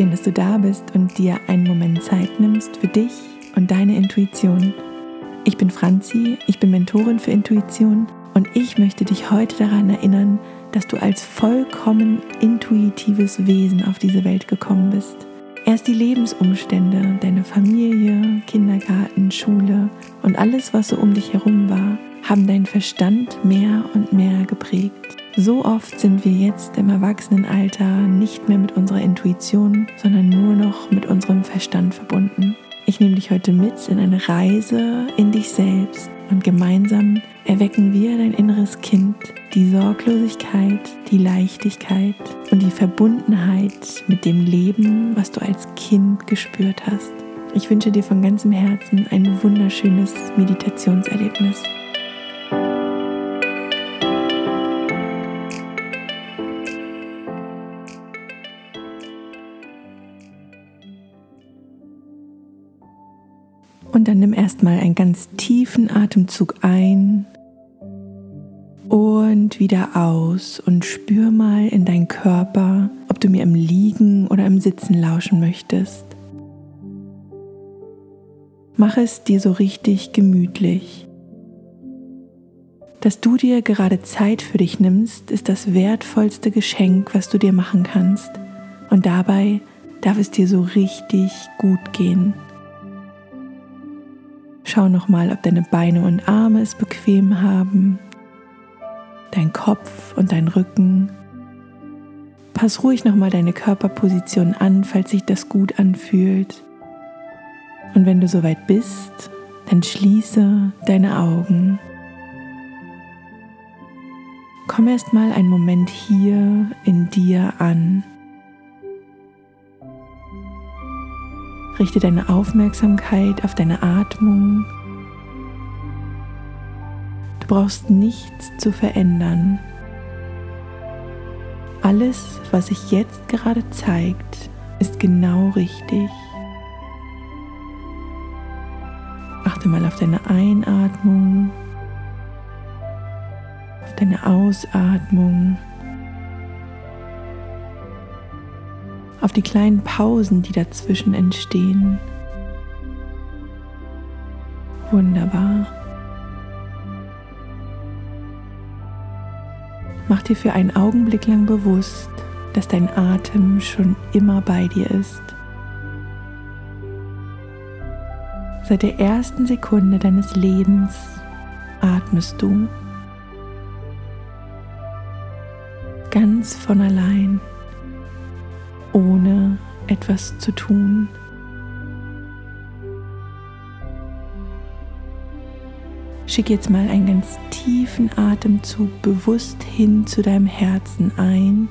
Schön, dass du da bist und dir einen Moment Zeit nimmst für dich und deine Intuition. Ich bin Franzi, ich bin Mentorin für Intuition und ich möchte dich heute daran erinnern, dass du als vollkommen intuitives Wesen auf diese Welt gekommen bist. Erst die Lebensumstände, deine Familie, Kindergarten, Schule und alles, was so um dich herum war, haben deinen Verstand mehr und mehr geprägt. So oft sind wir jetzt im Erwachsenenalter nicht mehr mit unserer Intuition, sondern nur noch mit unserem Verstand verbunden. Ich nehme dich heute mit in eine Reise in dich selbst und gemeinsam erwecken wir dein inneres Kind, die Sorglosigkeit, die Leichtigkeit und die Verbundenheit mit dem Leben, was du als Kind gespürt hast. Ich wünsche dir von ganzem Herzen ein wunderschönes Meditationserlebnis. Und dann nimm erstmal einen ganz tiefen Atemzug ein und wieder aus und spür mal in deinen Körper, ob du mir im Liegen oder im Sitzen lauschen möchtest. Mach es dir so richtig gemütlich. Dass du dir gerade Zeit für dich nimmst, ist das wertvollste Geschenk, was du dir machen kannst. Und dabei darf es dir so richtig gut gehen. Schau nochmal, ob deine Beine und Arme es bequem haben, dein Kopf und dein Rücken. Pass ruhig nochmal deine Körperposition an, falls sich das gut anfühlt. Und wenn du soweit bist, dann schließe deine Augen. Komm erst mal einen Moment hier in dir an. Richte deine Aufmerksamkeit auf deine Atmung. Du brauchst nichts zu verändern. Alles, was sich jetzt gerade zeigt, ist genau richtig. Achte mal auf deine Einatmung, auf deine Ausatmung. Auf die kleinen Pausen, die dazwischen entstehen. Wunderbar. Mach dir für einen Augenblick lang bewusst, dass dein Atem schon immer bei dir ist. Seit der ersten Sekunde deines Lebens atmest du ganz von allein ohne etwas zu tun. Schick jetzt mal einen ganz tiefen Atemzug bewusst hin zu deinem Herzen ein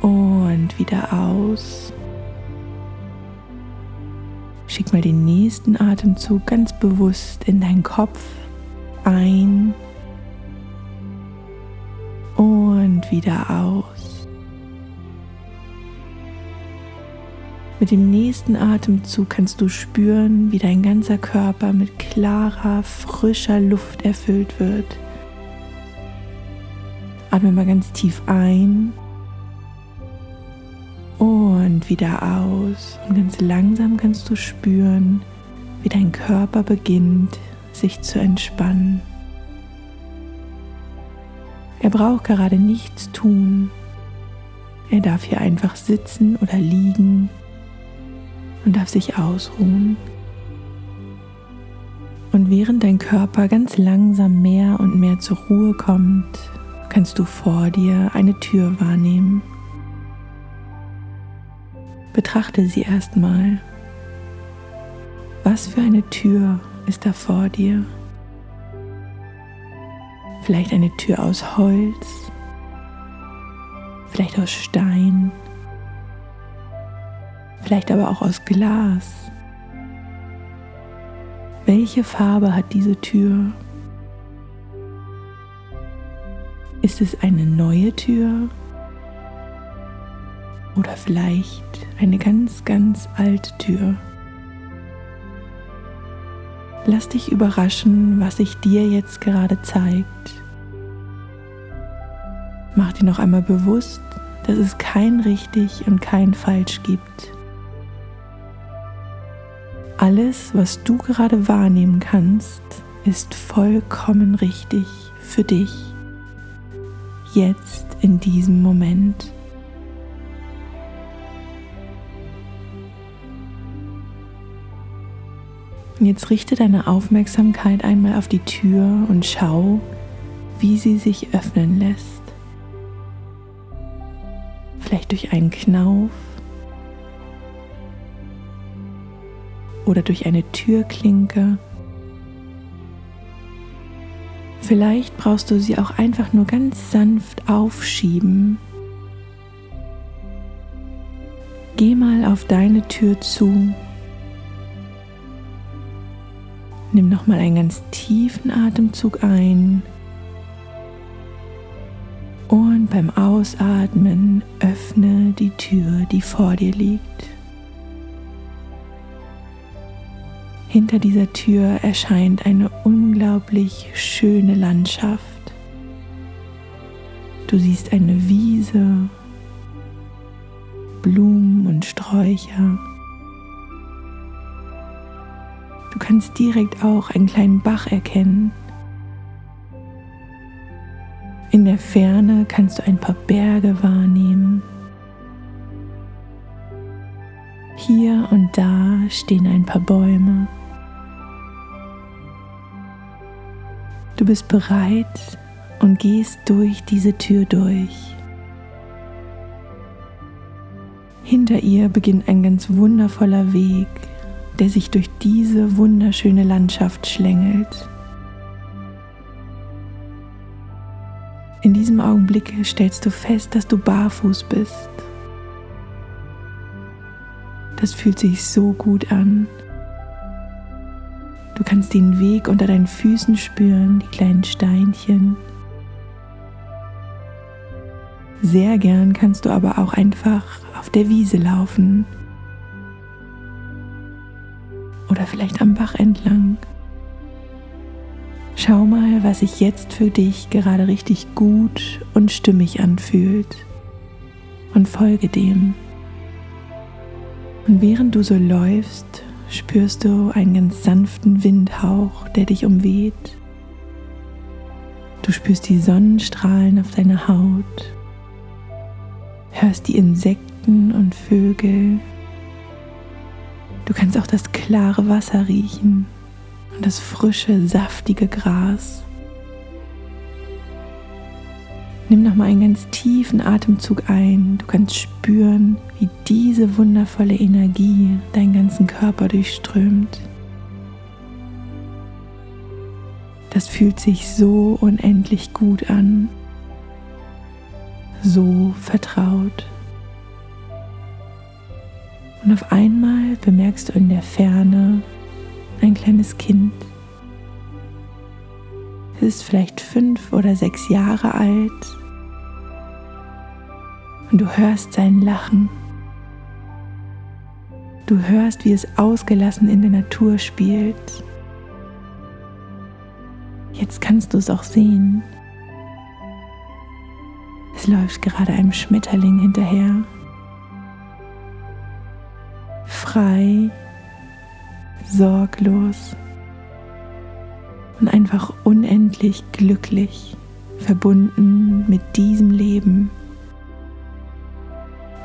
und wieder aus. Schick mal den nächsten Atemzug ganz bewusst in deinen Kopf ein und wieder aus. Mit dem nächsten Atemzug kannst du spüren, wie dein ganzer Körper mit klarer, frischer Luft erfüllt wird. Atme mal ganz tief ein und wieder aus. Und ganz langsam kannst du spüren, wie dein Körper beginnt, sich zu entspannen. Er braucht gerade nichts tun. Er darf hier einfach sitzen oder liegen und darf sich ausruhen. Und während dein Körper ganz langsam mehr und mehr zur Ruhe kommt, kannst du vor dir eine Tür wahrnehmen. Betrachte sie erstmal. Was für eine Tür ist da vor dir? Vielleicht eine Tür aus Holz, vielleicht aus Stein vielleicht aber auch aus Glas. Welche Farbe hat diese Tür? Ist es eine neue Tür? Oder vielleicht eine ganz, ganz alte Tür? Lass dich überraschen, was sich dir jetzt gerade zeigt. Mach dir noch einmal bewusst, dass es kein richtig und kein falsch gibt. Alles, was du gerade wahrnehmen kannst, ist vollkommen richtig für dich. Jetzt in diesem Moment. Jetzt richte deine Aufmerksamkeit einmal auf die Tür und schau, wie sie sich öffnen lässt. Vielleicht durch einen Knauf oder durch eine Türklinke. Vielleicht brauchst du sie auch einfach nur ganz sanft aufschieben. Geh mal auf deine Tür zu. Nimm noch mal einen ganz tiefen Atemzug ein. Und beim Ausatmen öffne die Tür, die vor dir liegt. Hinter dieser Tür erscheint eine unglaublich schöne Landschaft. Du siehst eine Wiese, Blumen und Sträucher. Du kannst direkt auch einen kleinen Bach erkennen. In der Ferne kannst du ein paar Berge wahrnehmen. Hier und da stehen ein paar Bäume. Du bist bereit und gehst durch diese Tür durch. Hinter ihr beginnt ein ganz wundervoller Weg, der sich durch diese wunderschöne Landschaft schlängelt. In diesem Augenblick stellst du fest, dass du barfuß bist. Das fühlt sich so gut an. Du kannst den Weg unter deinen Füßen spüren, die kleinen Steinchen. Sehr gern kannst du aber auch einfach auf der Wiese laufen. Oder vielleicht am Bach entlang. Schau mal, was sich jetzt für dich gerade richtig gut und stimmig anfühlt. Und folge dem. Und während du so läufst, spürst du einen ganz sanften Windhauch, der dich umweht. Du spürst die Sonnenstrahlen auf deiner Haut, hörst die Insekten und Vögel. Du kannst auch das klare Wasser riechen und das frische, saftige Gras. Nimm nochmal einen ganz tiefen Atemzug ein. Du kannst spüren, wie diese wundervolle Energie deinen ganzen Körper durchströmt. Das fühlt sich so unendlich gut an, so vertraut. Und auf einmal bemerkst du in der Ferne ein kleines Kind. Es ist vielleicht fünf oder sechs Jahre alt und du hörst sein Lachen. Du hörst, wie es ausgelassen in der Natur spielt. Jetzt kannst du es auch sehen. Es läuft gerade einem Schmetterling hinterher. Frei, sorglos und einfach unendlich glücklich, verbunden mit diesem Leben,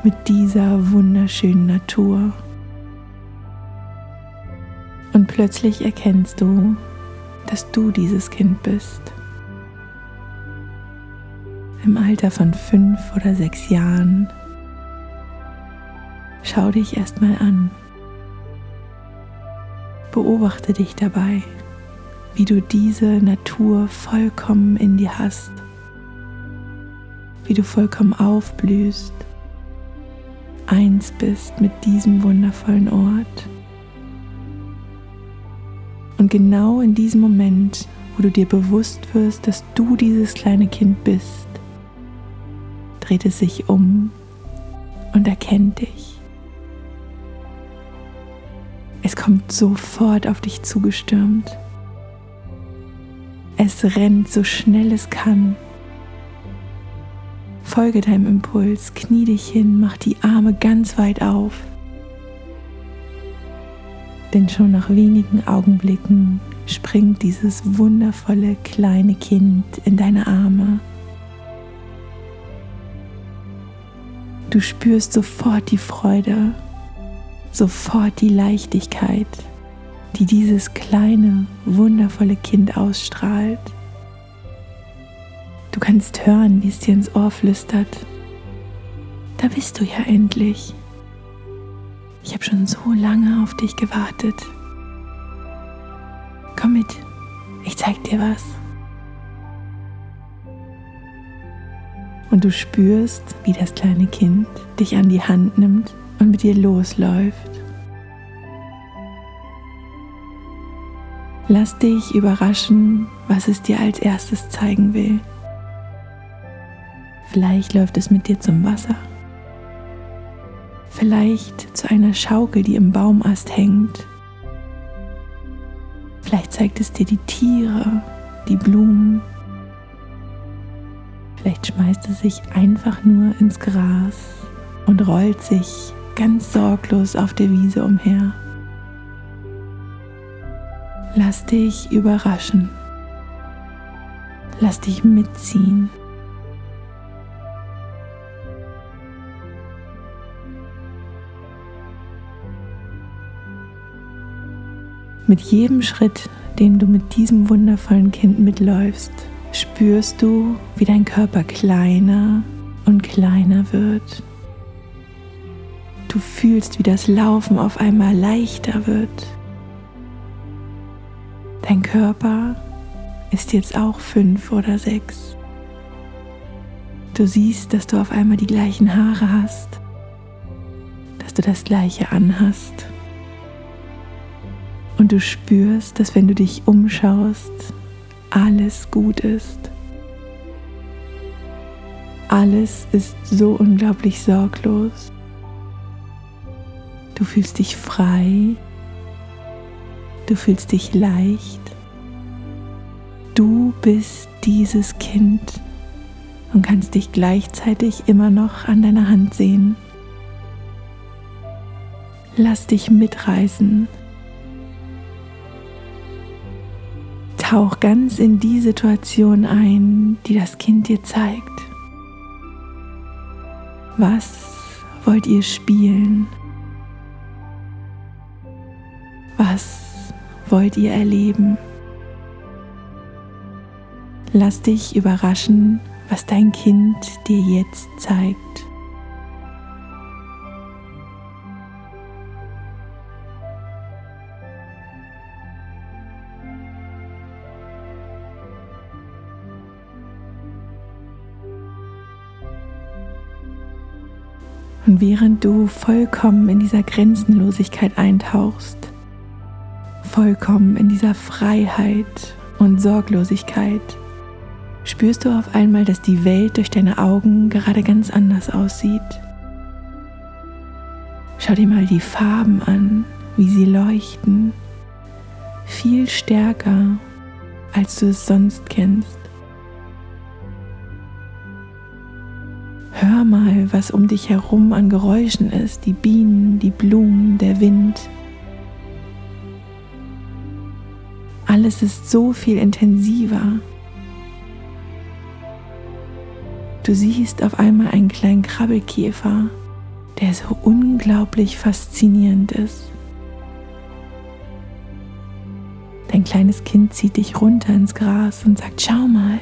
mit dieser wunderschönen Natur. Und plötzlich erkennst du, dass du dieses Kind bist. Im Alter von fünf oder sechs Jahren. Schau dich erstmal an. Beobachte dich dabei, wie du diese Natur vollkommen in dir hast, wie du vollkommen aufblühst, eins bist mit diesem wundervollen Ort. Und genau in diesem Moment, wo du dir bewusst wirst, dass du dieses kleine Kind bist, dreht es sich um und erkennt dich. Es kommt sofort auf dich zugestürmt. Es rennt so schnell es kann. Folge deinem Impuls, knie dich hin, mach die Arme ganz weit auf. Denn schon nach wenigen Augenblicken springt dieses wundervolle kleine Kind in deine Arme. Du spürst sofort die Freude, sofort die Leichtigkeit, die dieses kleine, wundervolle Kind ausstrahlt. Du kannst hören, wie es dir ins Ohr flüstert. Da bist du ja endlich. Ich habe schon so lange auf dich gewartet. Komm mit, ich zeig dir was. Und du spürst, wie das kleine Kind dich an die Hand nimmt und mit dir losläuft. Lass dich überraschen, was es dir als erstes zeigen will. Vielleicht läuft es mit dir zum Wasser. Vielleicht zu einer Schaukel, die im Baumast hängt. Vielleicht zeigt es dir die Tiere, die Blumen. Vielleicht schmeißt es sich einfach nur ins Gras und rollt sich ganz sorglos auf der Wiese umher. Lass dich überraschen. Lass dich mitziehen. Mit jedem Schritt, den du mit diesem wundervollen Kind mitläufst, spürst du, wie dein Körper kleiner und kleiner wird. Du fühlst, wie das Laufen auf einmal leichter wird. Dein Körper ist jetzt auch fünf oder sechs. Du siehst, dass du auf einmal die gleichen Haare hast, dass du das gleiche anhast und du spürst, dass wenn du dich umschaust, alles gut ist. Alles ist so unglaublich sorglos. Du fühlst dich frei. Du fühlst dich leicht. Du bist dieses Kind und kannst dich gleichzeitig immer noch an deiner Hand sehen. Lass dich mitreißen Tauch ganz in die Situation ein, die das Kind dir zeigt. Was wollt ihr spielen? Was wollt ihr erleben? Lass dich überraschen, was dein Kind dir jetzt zeigt. Während du vollkommen in dieser Grenzenlosigkeit eintauchst, vollkommen in dieser Freiheit und Sorglosigkeit, spürst du auf einmal, dass die Welt durch deine Augen gerade ganz anders aussieht. Schau dir mal die Farben an, wie sie leuchten, viel stärker, als du es sonst kennst. Hör mal, was um dich herum an Geräuschen ist, die Bienen, die Blumen, der Wind. Alles ist so viel intensiver. Du siehst auf einmal einen kleinen Krabbelkäfer, der so unglaublich faszinierend ist. Dein kleines Kind zieht dich runter ins Gras und sagt, schau mal,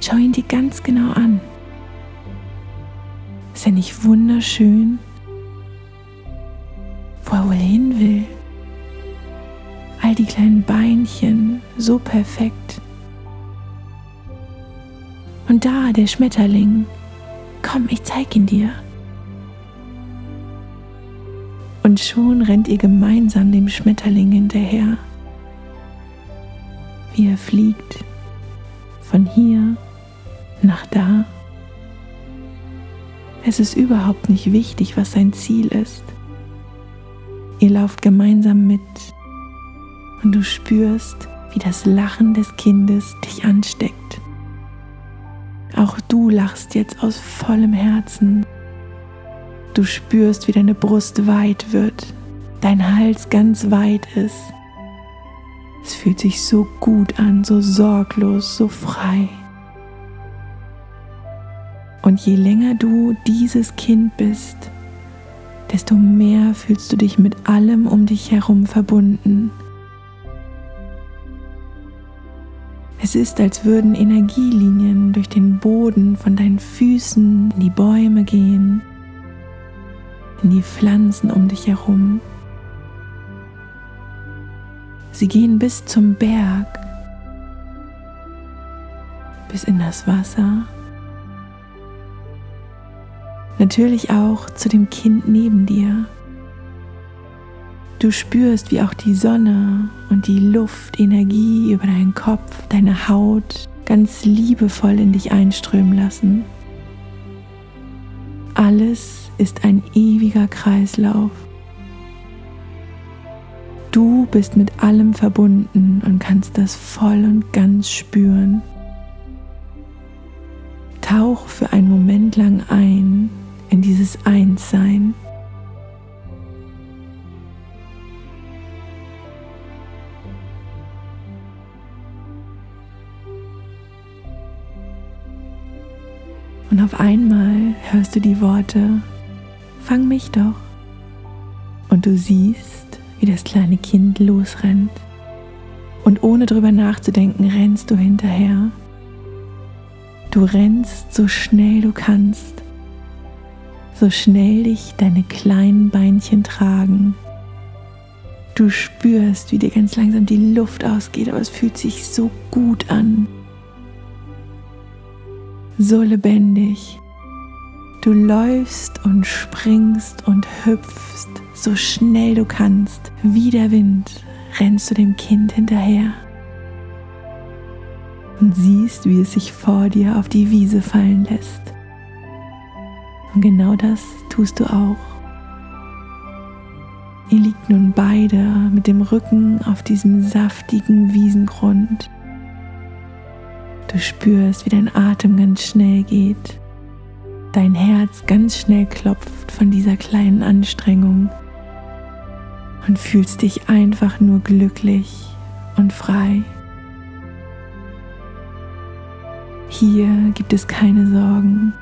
schau ihn dir ganz genau an. Ist er nicht wunderschön? Wo er wohl hin will? All die kleinen Beinchen, so perfekt. Und da der Schmetterling. Komm, ich zeig ihn dir. Und schon rennt ihr gemeinsam dem Schmetterling hinterher, wie er fliegt von hier nach da. Es ist überhaupt nicht wichtig, was sein Ziel ist. Ihr lauft gemeinsam mit und du spürst, wie das Lachen des Kindes dich ansteckt. Auch du lachst jetzt aus vollem Herzen. Du spürst, wie deine Brust weit wird, dein Hals ganz weit ist. Es fühlt sich so gut an, so sorglos, so frei. Und je länger du dieses Kind bist, desto mehr fühlst du dich mit allem um dich herum verbunden. Es ist, als würden Energielinien durch den Boden von deinen Füßen in die Bäume gehen, in die Pflanzen um dich herum. Sie gehen bis zum Berg, bis in das Wasser, natürlich auch zu dem Kind neben dir. Du spürst, wie auch die Sonne und die Luft Energie über deinen Kopf, deine Haut ganz liebevoll in dich einströmen lassen. Alles ist ein ewiger Kreislauf. Du bist mit allem verbunden und kannst das voll und ganz spüren. Tauch für einen Moment lang ein in dieses Einssein. Und auf einmal hörst du die Worte, fang mich doch. Und du siehst, wie das kleine Kind losrennt. Und ohne drüber nachzudenken, rennst du hinterher. Du rennst so schnell du kannst, so schnell dich deine kleinen Beinchen tragen. Du spürst, wie dir ganz langsam die Luft ausgeht, aber es fühlt sich so gut an, so lebendig. Du läufst und springst und hüpfst so schnell du kannst. Wie der Wind rennst du dem Kind hinterher und siehst, wie es sich vor dir auf die Wiese fallen lässt. Und genau das tust du auch. Ihr liegt nun beide mit dem Rücken auf diesem saftigen Wiesengrund. Du spürst, wie dein Atem ganz schnell geht, dein Herz ganz schnell klopft von dieser kleinen Anstrengung und fühlst dich einfach nur glücklich und frei. Hier gibt es keine Sorgen.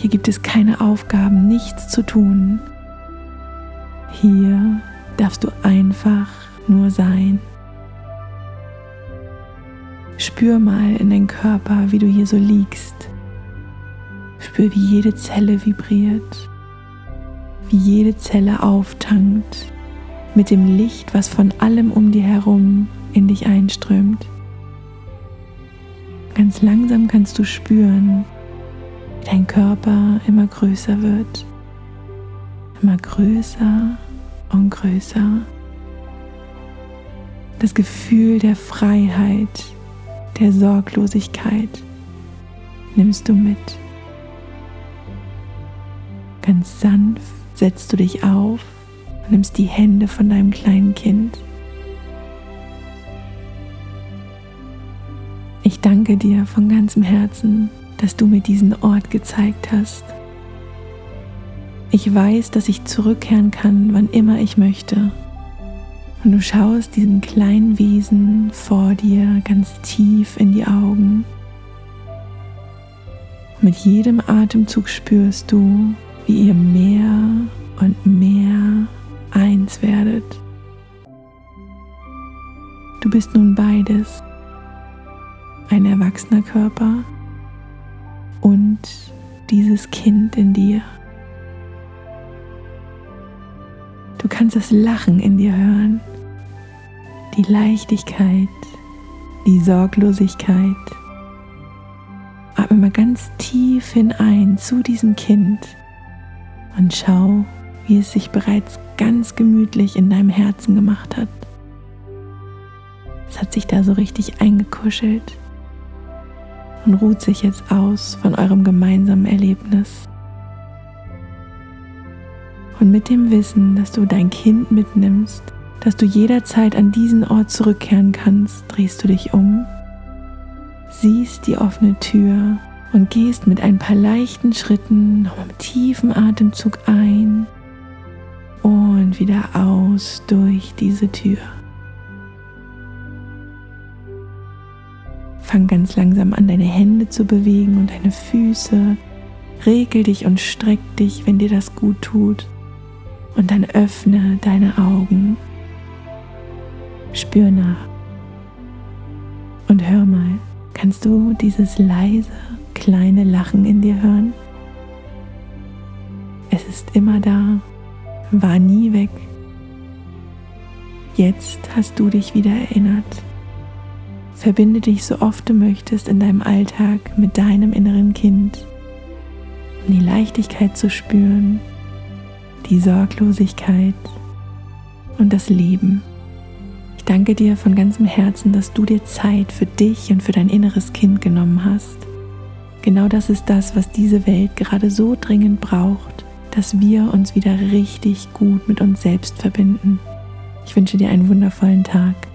Hier gibt es keine Aufgaben, nichts zu tun. Hier darfst du einfach nur sein. Spür mal in deinen Körper, wie du hier so liegst. Spür, wie jede Zelle vibriert, wie jede Zelle auftankt mit dem Licht, was von allem um dir herum in dich einströmt. Ganz langsam kannst du spüren, dein Körper immer größer wird, immer größer und größer. Das Gefühl der Freiheit der Sorglosigkeit nimmst du mit. Ganz sanft setzt du dich auf und nimmst die Hände von deinem kleinen Kind. Ich danke dir von ganzem Herzen, dass du mir diesen Ort gezeigt hast. Ich weiß, dass ich zurückkehren kann, wann immer ich möchte. Und du schaust diesem kleinen Wesen vor dir ganz tief in die Augen. Mit jedem Atemzug spürst du, wie ihr mehr und mehr eins werdet. Du bist nun beides, ein erwachsener Körper und dieses Kind in dir. Du kannst das Lachen in dir hören, die Leichtigkeit, die Sorglosigkeit. Atme mal ganz tief hinein zu diesem Kind und schau, wie es sich bereits ganz gemütlich in deinem Herzen gemacht hat. Es hat sich da so richtig eingekuschelt und ruht sich jetzt aus von eurem gemeinsamen Erlebnis. Und mit dem Wissen, dass du dein Kind mitnimmst, dass du jederzeit an diesen Ort zurückkehren kannst, drehst du dich um siehst die offene Tür und gehst mit ein paar leichten Schritten noch mit tiefen Atemzug ein und wieder aus durch diese Tür. Fang ganz langsam an, deine Hände zu bewegen und deine Füße. Regel dich und streck dich, wenn dir das gut tut. Und dann öffne deine Augen. Spür nach. Und hör mal, kannst du dieses leise, kleine Lachen in dir hören? Es ist immer da, war nie weg. Jetzt hast du dich wieder erinnert. Verbinde dich so oft du möchtest in deinem Alltag mit deinem inneren Kind, um die Leichtigkeit zu spüren, die Sorglosigkeit und das Leben. Ich danke dir von ganzem Herzen, dass du dir Zeit für dich und für dein inneres Kind genommen hast. Genau das ist das, was diese Welt gerade so dringend braucht, dass wir uns wieder richtig gut mit uns selbst verbinden. Ich wünsche dir einen wundervollen Tag.